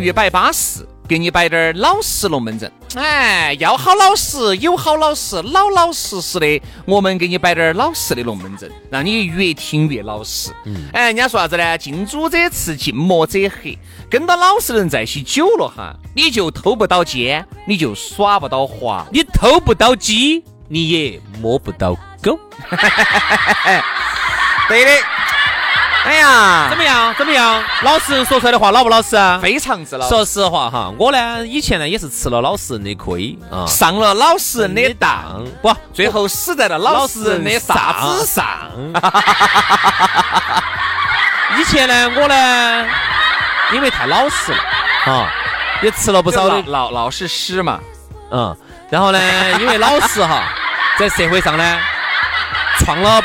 芋摆巴适，给你摆点儿老实龙门阵。哎，要好老实，有好老实，老老实实的，我们给你摆点儿老实的龙门阵，让你越听越老实。嗯哎，人家说啥子呢？近朱者赤，近墨者黑。跟到老实人在一起久了哈，你就偷不到奸，你就耍不到滑，你偷不到鸡，你也摸不到狗。对的。哎呀，怎么样？怎么样？老实人说出来的话老不老实啊？非常之老实。说实话哈，我呢以前呢也是吃了老实人的亏啊，上了老实人的当，不，最后死在了老实人的啥子上。以前呢，我呢因为太老实了啊，也吃了不少的老老实屎嘛，嗯，然后呢，因为老实哈，在社会上呢创了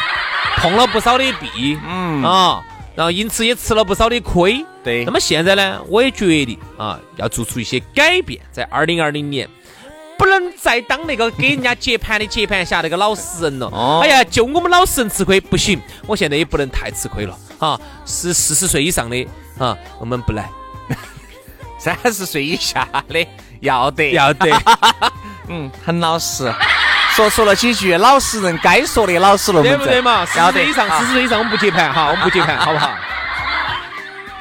碰了不少的壁，嗯啊，然后因此也吃了不少的亏。对，那么现在呢，我也决定啊，要做出一些改变，在二零二零年。不能再当那个给人家接盘的接盘侠那个老实人了。哦。哎呀，就我们老实人吃亏不行，我现在也不能太吃亏了啊。是四十岁以上的啊，我们不来。三十岁以下的要得要得。嗯，很老实，说出了几句老实人该说的老实了，对不对嘛？四十岁以上，四十岁以上我们不接盘哈，我们不接盘，好不好？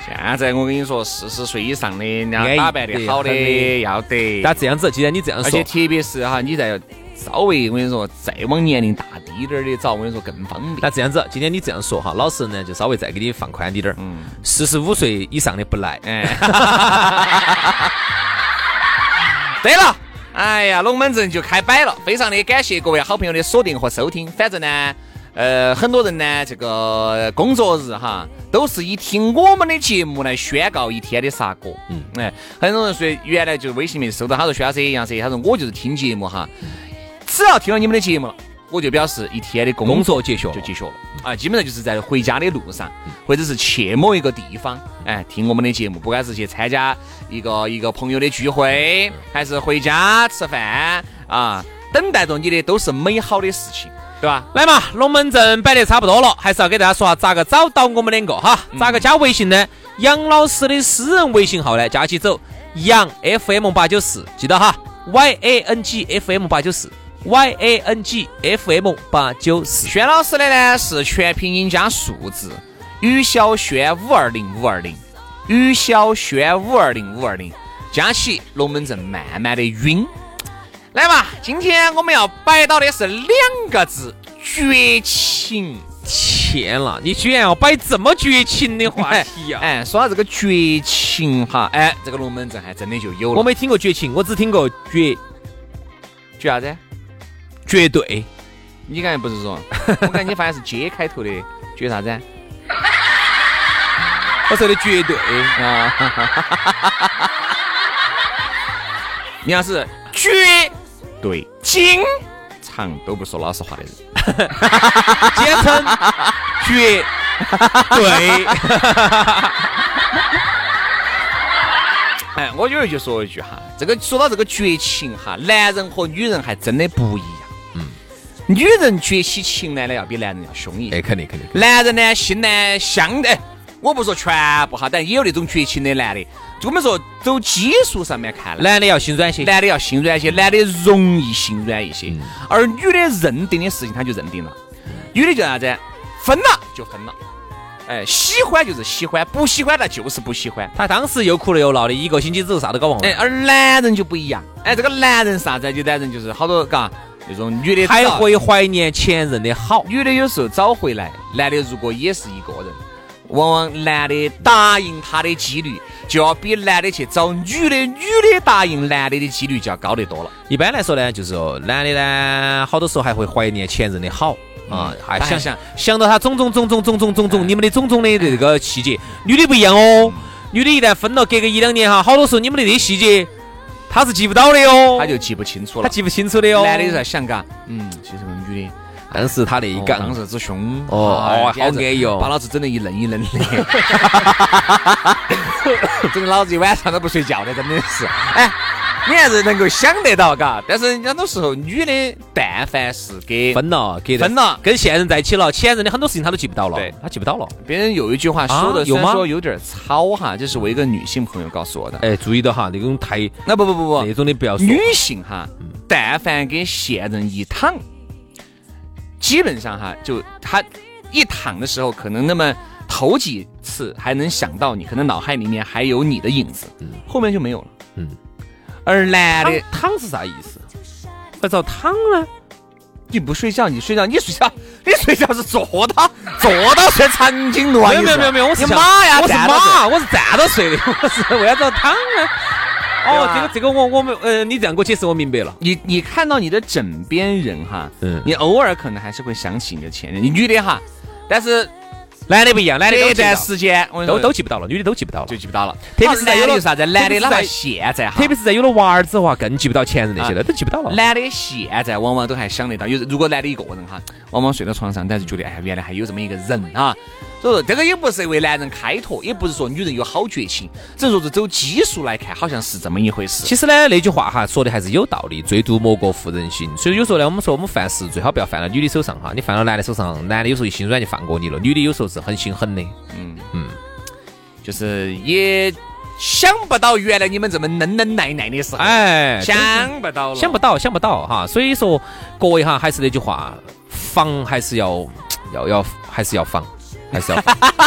现在我跟你说，四十岁以上的，人家打扮的好的要得。那这样子，既然你这样说，而且特别是哈，你再稍微我跟你说，再往年龄大滴点儿的找，我跟你说更方便。那这样子，今天你这样说哈，老实人呢就稍微再给你放宽滴点儿。嗯。四十五岁以上的不来。哎。对了，哎呀，龙门阵就开摆了，非常的感谢各位好朋友的锁定和收听。反正呢。呃，很多人呢，这个工作日哈，都是以听我们的节目来宣告一天的杀过。嗯，哎，很多人说原来就微信里面收到他说薛老师杨师，他说我就是听节目哈，只要听了你们的节目了，我就表示一天的工作结束就结束了。啊，基本上就是在回家的路上，或者是去某一个地方，哎，听我们的节目，不管是去参加一个一个朋友的聚会，还是回家吃饭啊，等待着你的都是美好的事情。对吧？来嘛，龙门阵摆得差不多了，还是要给大家说下咋个找到我们两个哈？咋个加微信呢？杨老师的私人微信号呢？加起走，杨 FM 八九四，记得哈，Y A N G F M 八九四，Y A N G F M 八九四。轩老师的呢是全拼音加数字，于小轩五二零五二零，于小轩五二零五二零，加起龙门阵慢慢的晕。来嘛，今天我们要摆到的是两个字：绝情。天了，你居然要摆这么绝情的话题呀！哎，说到这个绝情哈，哎，这个龙门阵还真的就有了。我没听过绝情，我只听过绝绝啥子？绝对。你刚才不是说？我感觉你发现是 J 开头的，绝啥子？我说的绝对啊！你要是绝。对，经常都不说老实话的人，简称绝对。哎，我有儿就说一句哈，这个说到这个绝情哈，男人和女人还真的不一样。嗯，女人崛起情来呢，要比男人要凶一些。哎，肯定肯定。男人呢，心呢相对。我不说全部哈，但也有那种绝情的男的。就我们说走基数上面看，男的要心软些，男的要心软些，男的容易心软一些，而女的认定的事情他就认定了，女的就啥子？分了就分了，哎，喜欢就是喜欢，不喜欢那就是不喜欢。他当时又哭了又闹的，一个星期之后啥都搞忘了。哎，而男人就不一样，哎，这个男人啥子？就男人就是好多嘎那种女的还会怀念前任的好，女的有时候找回来，男的如果也是一个人。往往男的答应他的几率，就要比男的去找女的，女的答应男的的几率就要高得多了。一般来说呢，就是说男的呢，好多时候还会怀念前任的好啊，还想想想到他种种种种种种种种你们的种种的这个细节。女的不一样哦，女的一旦分了，隔个一两年哈，好多时候你们的这些细节，他是记不到的哟，他就记不清楚了，他记不清楚的哟。男的在想嘎，嗯，其实女的。当时他那一杠，当时之凶哦，好安逸哦，把老子整得一愣一愣的，整得老子一晚上都不睡觉的，真的是。哎，你还是能够想得到，嘎。但是很多时候，女的但凡是给分了，给分了，跟现任在一起了，前任的很多事情她都记不到了，对，他记不到了。别人有一句话说的，虽然说有点糙哈，这是我一个女性朋友告诉我的。哎，注意到哈，那种太那不不不不，那种的不要说。女性哈，但凡跟现任一躺。基本上哈，就他一躺的时候，可能那么头几次还能想到你，可能脑海里面还有你的影子，后面就没有了。嗯，而男的躺是啥意思？那咋躺呢？你不睡觉，你睡觉，你睡觉，你睡觉是坐到坐到睡长颈鹿啊？没有没有没有没有，我是马呀，我是马，我是站着睡的，我是为啥子躺呢？哦，这个这个我我们呃，你这样给我解释我明白了。你你看到你的枕边人哈，嗯，你偶尔可能还是会想起你的前任，你女的哈，但是男的不一样，男的这段时间都都记不到了，女的都记不到了，就记不到了。特别是在有了啥子，男的哪怕现在哈，特别是在有了娃儿之后啊，更记不到前任那些了，都记不到了。男的现在往往都还想得到，有如果男的一个人哈，往往睡到床上，但是觉得哎，原来还有这么一个人啊。所以说这个也不是为男人开脱，也不是说女人有好绝情，只是说是走基数来看，好像是这么一回事。其实呢，那句话哈说的还是有道理，最毒莫过妇人心。所以有时候呢，我们说我们犯事最好不要犯到女的手上哈，你犯到男的手上，男的有时候一心软就放过你了，女的有时候是很心狠的。嗯嗯，就是也想不到原来你们这么能能耐耐的时候，哎，想不到，想不到，想不到哈。所以说各位哈，还是那句话，防还是要要要还是要防。还是要，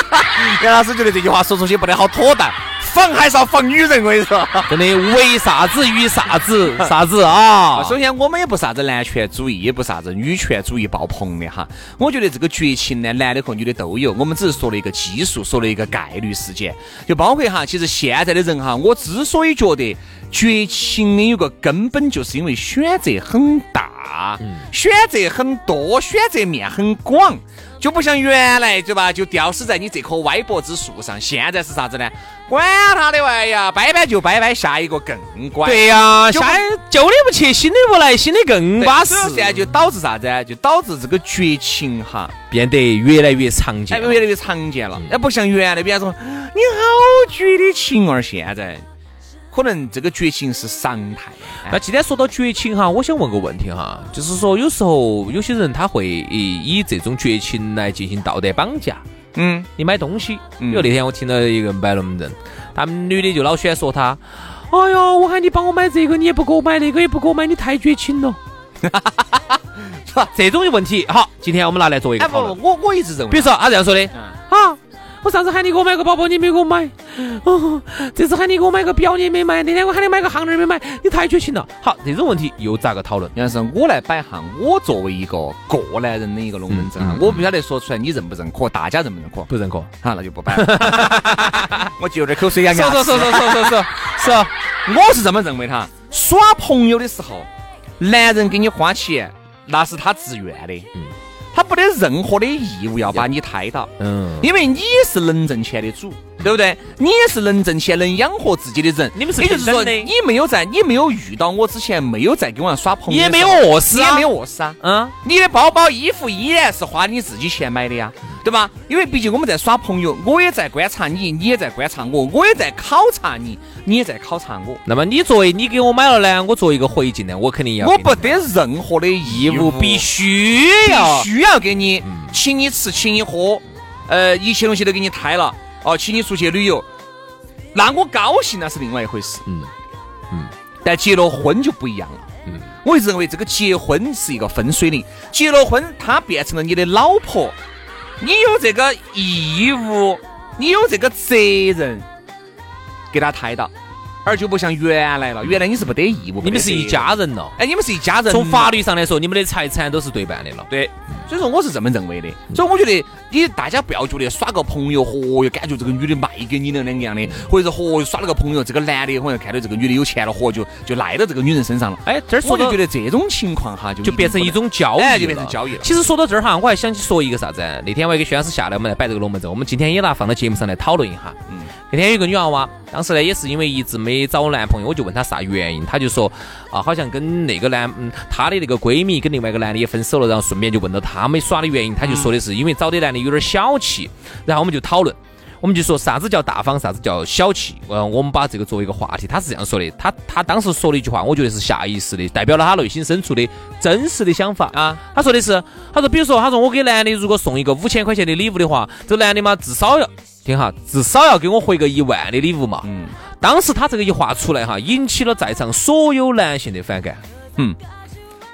杨老师觉得这句话说出去不得好妥当，防还是要防女人，我跟你说，真的为啥子与啥子啥子啊？首先我们也不啥子男权主义，也不啥子女权主义爆棚的哈。我觉得这个绝情呢，男的和女的都有，我们只是说了一个基数，说了一个概率事件。就包括哈，其实现在的人哈，我之所以觉得绝情的有个根本，就是因为选择很大，选择很多，选择面很广。就不像原来对吧？就吊死在你这棵歪脖子树上。现在是啥子呢？管他的玩意呀，拜拜就拜拜，下一个更乖。对呀，下旧的不去，新的不来，新的更巴适。现在就导致啥子？就导致这个绝情哈变得越来越常见，越来越常见了。那不像原来，比方说你好绝的情儿，现在。可能这个绝情是常态。那今天说到绝情哈，我想问个问题哈，就是说有时候有些人他会以这种绝情来进行道德绑架。嗯，你买东西，比如那天我听到一个摆龙门阵，他们女的就老喜欢说他，哎呦，我喊你帮我买这个，你也不给我买，那个也不给我买，你太绝情了。是吧？这种问题，好，今天我们拿来做一个讨论。我我一直认为，比如说他这样说的，啊。我上次喊你给我买个包包，你没给我买。哦，这次喊你给我买个表，你也没买。那天我喊你买个项链，没买。你太绝情了。好，这种问题又咋个讨论？要是我来摆哈，我作为一个过来人的一个龙门阵哈，我不晓得说出来你认不认可，大家认不认可？不认可，好，那就不摆。我就有点口水痒痒。说说说说说说，是，我是这么认为的。耍朋友的时候，男人给你花钱，那是他自愿的。嗯。他没得任何的义务要把你抬到，嗯，因为你是能挣钱的主，对不对？你也是能挣钱、能养活自己的人。你们是也就是说，你没有在，你没有遇到我之前，没有在跟我耍朋友，也没有饿死，也没有饿死啊。嗯，你的包包、衣服依然是花你自己钱买的呀。对吧？因为毕竟我们在耍朋友，我也在观察你，你也在观察我，我也在考察你，你也在考察我。那么你作为你给我买了呢，我作为一个回敬呢，我肯定要。我不得任何的义务，必须要必须要给你，请你吃，请你喝，呃，一切东西都给你摊了。哦，请你出去旅游，那我高兴那是另外一回事。嗯嗯，但结了婚就不一样了。嗯，我认为这个结婚是一个分水岭，结了婚，她变成了你的老婆，你有这个义务，你有这个责任给她抬到，而就不像原来了，原来你是不得义务，你们是一家人了。哎，你们是一家人。从法律上来说，你们的财产都是对半的了。对，所以说我是这么认为的。所以我觉得你大家不要觉得耍个朋友，嚯哟，感觉这个女的卖给你了两个样的，或者是嚯耍了个朋友，这个男的好像看到这个女的有钱了，嚯就就赖到这个女人身上了。哎，这儿说我就觉得这种情况哈，就就变成一种交易就变成交易了。其实说到这儿哈，我还想起说一个啥子？那天我还给薛老师下来，我们来摆这个龙门阵，我们今天也拿放到节目上来讨论一下。嗯，那天有个女娃娃，当时呢也是因为一直没找男朋友，我就问她啥原因，她就说啊，好像跟那个男，嗯，她的那个闺蜜跟另外一个男的也分手了，然后顺便就问到他没耍的原因，她就说的是因为找的男的有点小气，然后我们就讨论。我们就说啥子叫大方，啥子叫小气。嗯，我们把这个作为一个话题。她是这样说的，她她当时说了一句话，我觉得是下意识的，代表了她内心深处的真实的想法啊。她说的是，她说，比如说，她说我给男的如果送一个五千块钱的礼物的话，这男的嘛，至少要听哈，至少要给我回个一万的礼物嘛。嗯。当时他这个一话出来哈，引起了在场所有男性的反感。嗯。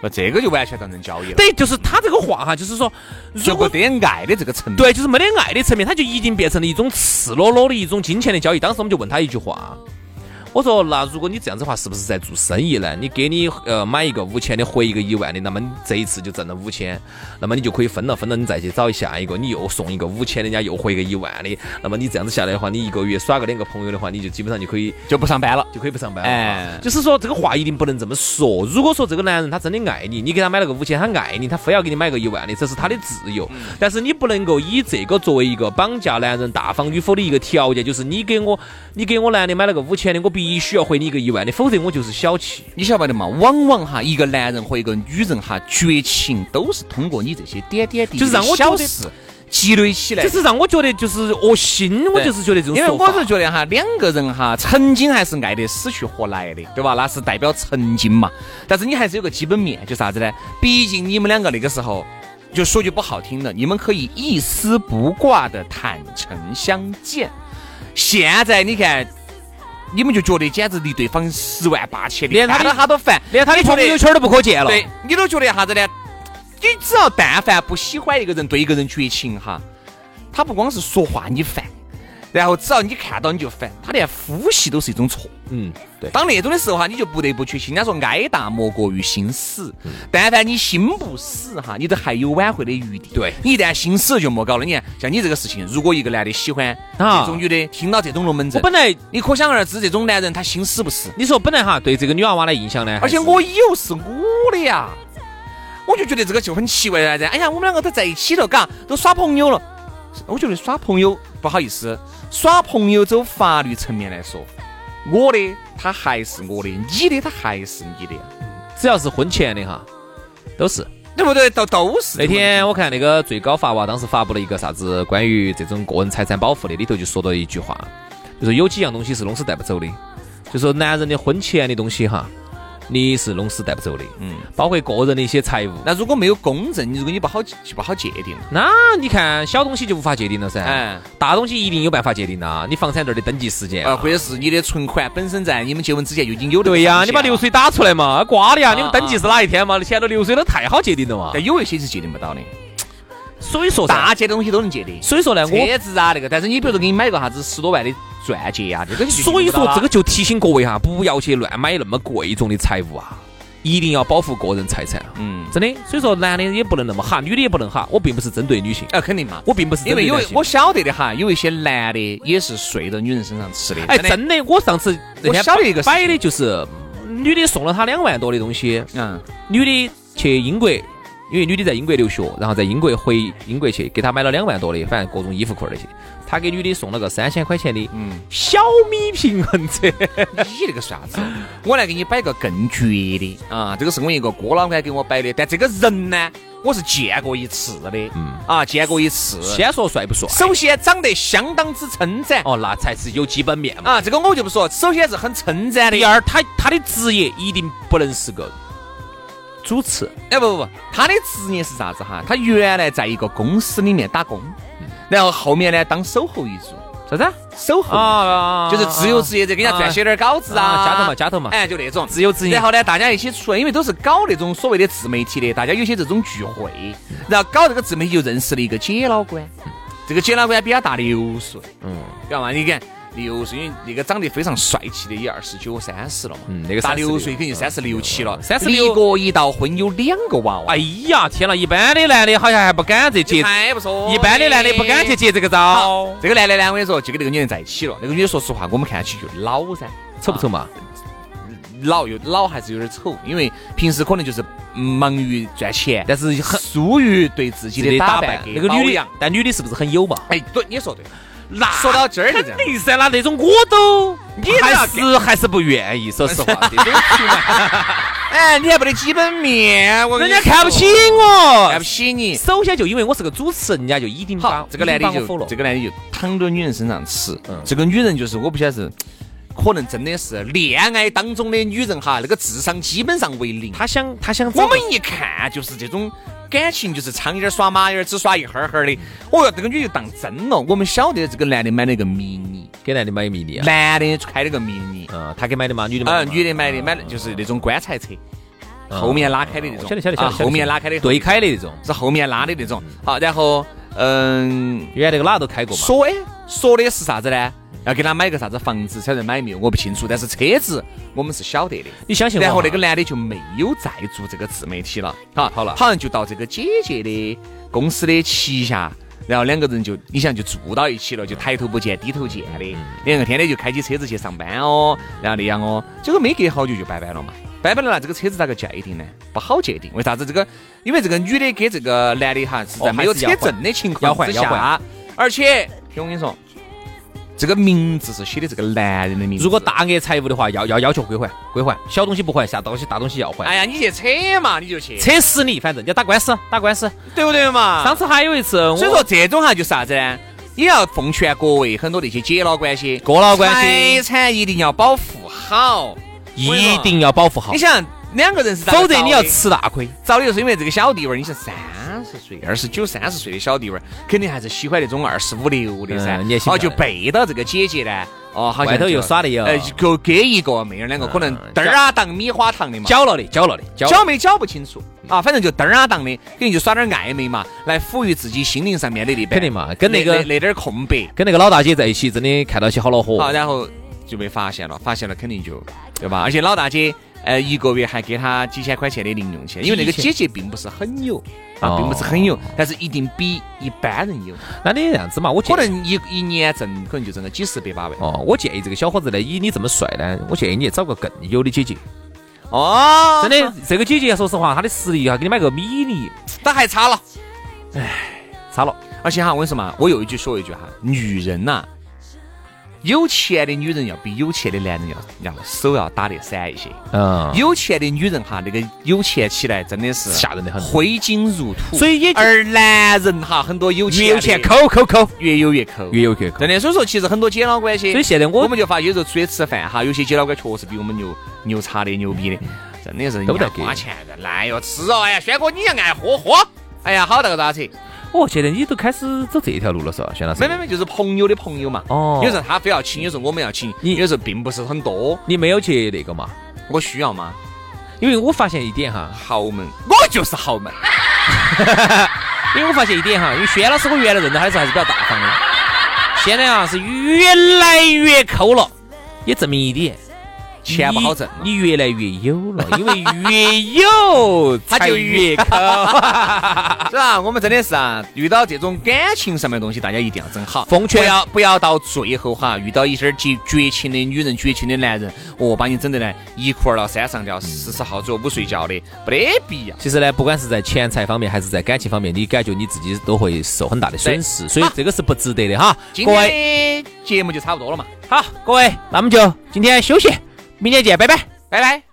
那这个就完全当成交易了。对，就是他这个话哈，就是说，如果得爱的这个层面，对，就是没得爱的层面，他就一定变成了一种赤裸裸的一种金钱的交易。当时我们就问他一句话。我说，那如果你这样子的话，是不是在做生意呢？你给你呃买一个五千的，回一个一万的，那么你这一次就挣了五千，那么你就可以分了，分了你再去找下一个，你又送一个五千，人家又回一个一万的，那么你这样子下来的话，你一个月耍个两个朋友的话，你就基本上就可以就不上班了，就可以不上班了。哎，就是说这个话一定不能这么说。如果说这个男人他真的爱你，你给他买了个五千，他爱你，他非要给你买个一万的，这是他的自由。但是你不能够以这个作为一个绑架男人大方与否的一个条件，就是你给我，你给我男的买了个五千的，我必须要回你一个。一万的，否则我就是小气。你晓不得的嘛？往往哈，一个男人和一个女人哈，绝情都是通过你这些点点滴滴、就是让我小事积累起来。就是让我觉得就是恶心，我就是觉得这种。因为我是觉得哈，两个人哈，曾经还是爱得死去活来的，对吧？那是代表曾经嘛。但是你还是有个基本面，就啥子呢？毕竟你们两个那个时候，就说句不好听的，你们可以一丝不挂的坦诚相见。现在你看。你们就觉得简直离对方十万八千里，连他的他都烦，连他的朋友圈都不可见了。对，你都觉得啥子呢？你只要但凡不喜欢一个人，对一个人绝情哈，他不光是说话你烦。然后只要你看到你就烦，他连呼吸都是一种错。嗯，对。当那种的时候哈，你就不得不去信。人家说哀大莫过于心死，但凡你心不死哈，你都还有挽回的余地。对，你一旦心死了就莫搞了。你看，像你这个事情，如果一个男的喜欢这种女的，听到这种龙门阵，我本来你可想而知，这种男人他心死不死？你说本来哈对这个女娃娃的印象呢？而且我以后是我的呀，我就觉得这个就很奇怪啥子？哎呀，我们两个都在一起了，嘎，都耍朋友了。我觉得耍朋友不好意思。耍朋友走法律层面来说，我的他还是我的，你的他还是你的，只要是婚前的哈，都是对不对？都都是。那天我看那个最高法哇当时发布了一个啥子关于这种个人财产保护的，里头就说到一句话，就是有几样东西是弄死带不走的，就说男人的婚前的东西哈。你是弄死带不走的，嗯，包括个人的一些财物。那如果没有公证，如果你不好就不好界定。那你看小东西就无法界定了噻，嗯，大东西一定有办法界定呐。你房产证的登记时间啊，或者是你的存款本身在你们结婚之前就已经有的。对呀，你把流水打出来嘛，挂的呀。你们登记是哪一天嘛？现在流水都太好界定了嘛。但有一些是界定不到的。所以说，大件的东西都能界定。所以说呢，车子啊那个，但是你比如说给你买个啥子十多万的钻戒呀，这个所以说这个就提醒各位哈，不要去乱买那么贵重的财物啊。一定要保护个人财产，嗯，真的，所以说男的也不能那么哈，女的也不能哈。我并不是针对女性，啊，肯定嘛，我并不是因为有我晓得的哈，有一些男的也是睡到女人身上吃的。哎，真的，我上次我晓得一个摆的就是女的送了他两万多的东西，嗯，女的去英国，因为女的在英国留学，然后在英国回英国去，给他买了两万多的，反正各种衣服裤那些。他给女的送了个三千块钱的嗯小米平衡车，你那个算啥子？我来给你摆个更绝的啊！这个是我一个哥老倌给我摆的，但这个人呢，我是见过一次的，嗯啊，见过一次。先说帅不帅？首先长得相当之称赞，哦，那才是有基本面嘛。啊，这个我就不说。首先是很称赞的。第二，他他的职业一定不能是个主持。哎，不不不，他的职业是啥子哈？他原来在一个公司里面打工。然后后面呢，当守候一族，啥子？守候。啊就是自由职业者，给人家撰写点稿子啊，啊家头嘛家头嘛。哎，就那种。自由职业。然后呢，大家一起出来，因为都是搞那种所谓的自媒体的，大家有些这种聚会，然后搞这个自媒体就认识了一个姐老倌，这个姐老倌比他大六岁，嗯，知道吗？你看六岁，因为那个长得非常帅气的也二十九、三十了嘛，嗯那个大六岁肯定三十六七了，三十六个一到婚，有两个娃娃，哎呀，天了！一般的男的好像还不敢去接，还不错，一般的男的不敢去接这个招，这个男的呢，我跟你说，就跟那个女人在一起了。那个女的说实话，我们看起就老噻，丑不丑嘛？老又老还是有点丑，因为平时可能就是忙于赚钱，但是很疏于对自己的打扮那个女的。，但女的是不是很有嘛？哎，对，你说对。那说到这儿就这样。肯定噻，那那种我都你还是还是不愿意，说实话，这种情况哎，你还不得基本面，我人家看不起我，看不起你。首先就因为我是个主持人，人家就一定把好，这个男的就这个男的就躺到女人身上吃。嗯。这个女人就是我不晓得是，可能真的是恋爱当中的女人哈，那个智商基本上为零。她想她想我们一看就是这种感情，就是苍蝇儿耍蚂蚁儿，只耍一哈儿哈儿的。哦哟，这个女就当真了。我们晓得这个男的买了个迷你，给男的买迷你啊，男的开了个迷你，嗯，他给买的嘛，女的买啊，的嘛，女的买的买的就是那种棺材车，嗯后面拉开的那种，晓得晓得晓得，啊后面拉开的，对开的那种，是后面拉的那种。好，然后嗯，原来那个哪都开过嘛，说哎说的是啥子呢？要给他买个啥子房子，晓得买没有？我不清楚，但是车子我们是晓得的。你相信我哈？然后那个男的就没有再做这个自媒体了，哈，好了好像就到这个姐姐的公司的旗下，然后两个人就你想就住到一起了，就抬头不见低头见的，两个天天就开起车子去上班哦，然后那样哦，结果没隔好久就拜拜了嘛，拜拜了那这个车子咋个界定呢？不好界定，为啥子？这个因为这个女的给这个男的哈是在哦没有车证的情况下，而且听我跟你说。这个名字是写的这个男人的名字。如果大额财物的话，要要要求归还归还，小东西不还，啥东西大东西要还。哎呀，你去扯嘛，你就去，扯死你，反正要打官司，打官司。对不对嘛？上次还有一次，所以说这种哈就是啥子呢？也要奉劝各位很多那些姐老关系、哥老关系财产一定要保护好，一定要保护好你，想两个人是咋否则你要吃大亏。找的就是因为这个小弟娃儿，你想三十岁、二十九、三十岁的小弟娃儿，肯定还是喜欢那种二十五六的噻。嗯你也喜欢哦，就背到这个姐姐呢，哦，好像外头又耍的有呃，就给一个妹儿两个，可能嗯嘚儿啊当米花糖的嘛。搅了的，搅了的，搅搅没搅不清楚啊，反正就嘚儿啊当的，肯定就耍点暧昧嘛，来抚育自己心灵上面的那边肯定嘛跟那个那那点儿空白。跟那个老大姐在一起，真的看到起好恼火。好，然后就被发现了，发现了肯定就对吧？而且老大姐呃一个月还给他几千块钱的零用钱，因为那个姐姐并不是很有啊，哦并不是很有，但是一定比一般人有，那你这样子嘛，我可能一一年挣可能就挣个几十百把万。哦，我建议这个小伙子呢，以你这么帅呢，我建议你找个更有的姐姐。哦，真的，这个姐姐说实话，她的实力哈，给你买个米粒，她还差了。差了。而且哈，我跟你说嘛，我又一句说一句哈，女人呐、有钱的女人要比有钱的男人要要手要打得散一些。嗯，有钱的女人哈，那个有钱起来真的是吓人的很挥金如土。所以也而男人哈，很多有钱越有钱的抠抠抠，越有越抠，越有越抠。真的。所以说，其实很多姐老关系，所以现在我我们就发现有时候出去吃饭哈，有些姐老倌确实比我们牛牛叉的、牛逼的，真的是都在花钱的，来哟吃哦，哎呀，轩哥你也爱喝喝，哎呀，好大个咋子？哦，现在你都开始走这条路了，是吧，轩老师？没没没，就是朋友的朋友嘛。哦有时候他非要请，有时候我们要请，你有时候并不是很多。你没有去那个嘛？我需要吗？因为我发现一点哈，豪门，我就是豪门。因为我发现一点哈，因为轩老师我原来认得他的时候还是比较大方的，现在啊是越来越抠了，也证明一点，钱不好挣你，越来越有了，因为越有他就才越越抠。是吧？我们真的是啊，遇到这种感情上面的东西，大家一定要整好，奉劝不要不要到最后哈，遇到一些绝绝情的女人、绝情的男人，哦，把你整得呢一哭二闹三上吊，四十号左右不睡觉的，没得必要。其实呢，不管是在钱财方面还是在感情方面，你感觉你自己都会受很大的损失，所以这个是不值得的哈。今各位，天的节目就差不多了嘛，好，各位，那我们就今天休息，明天见，拜拜。拜拜。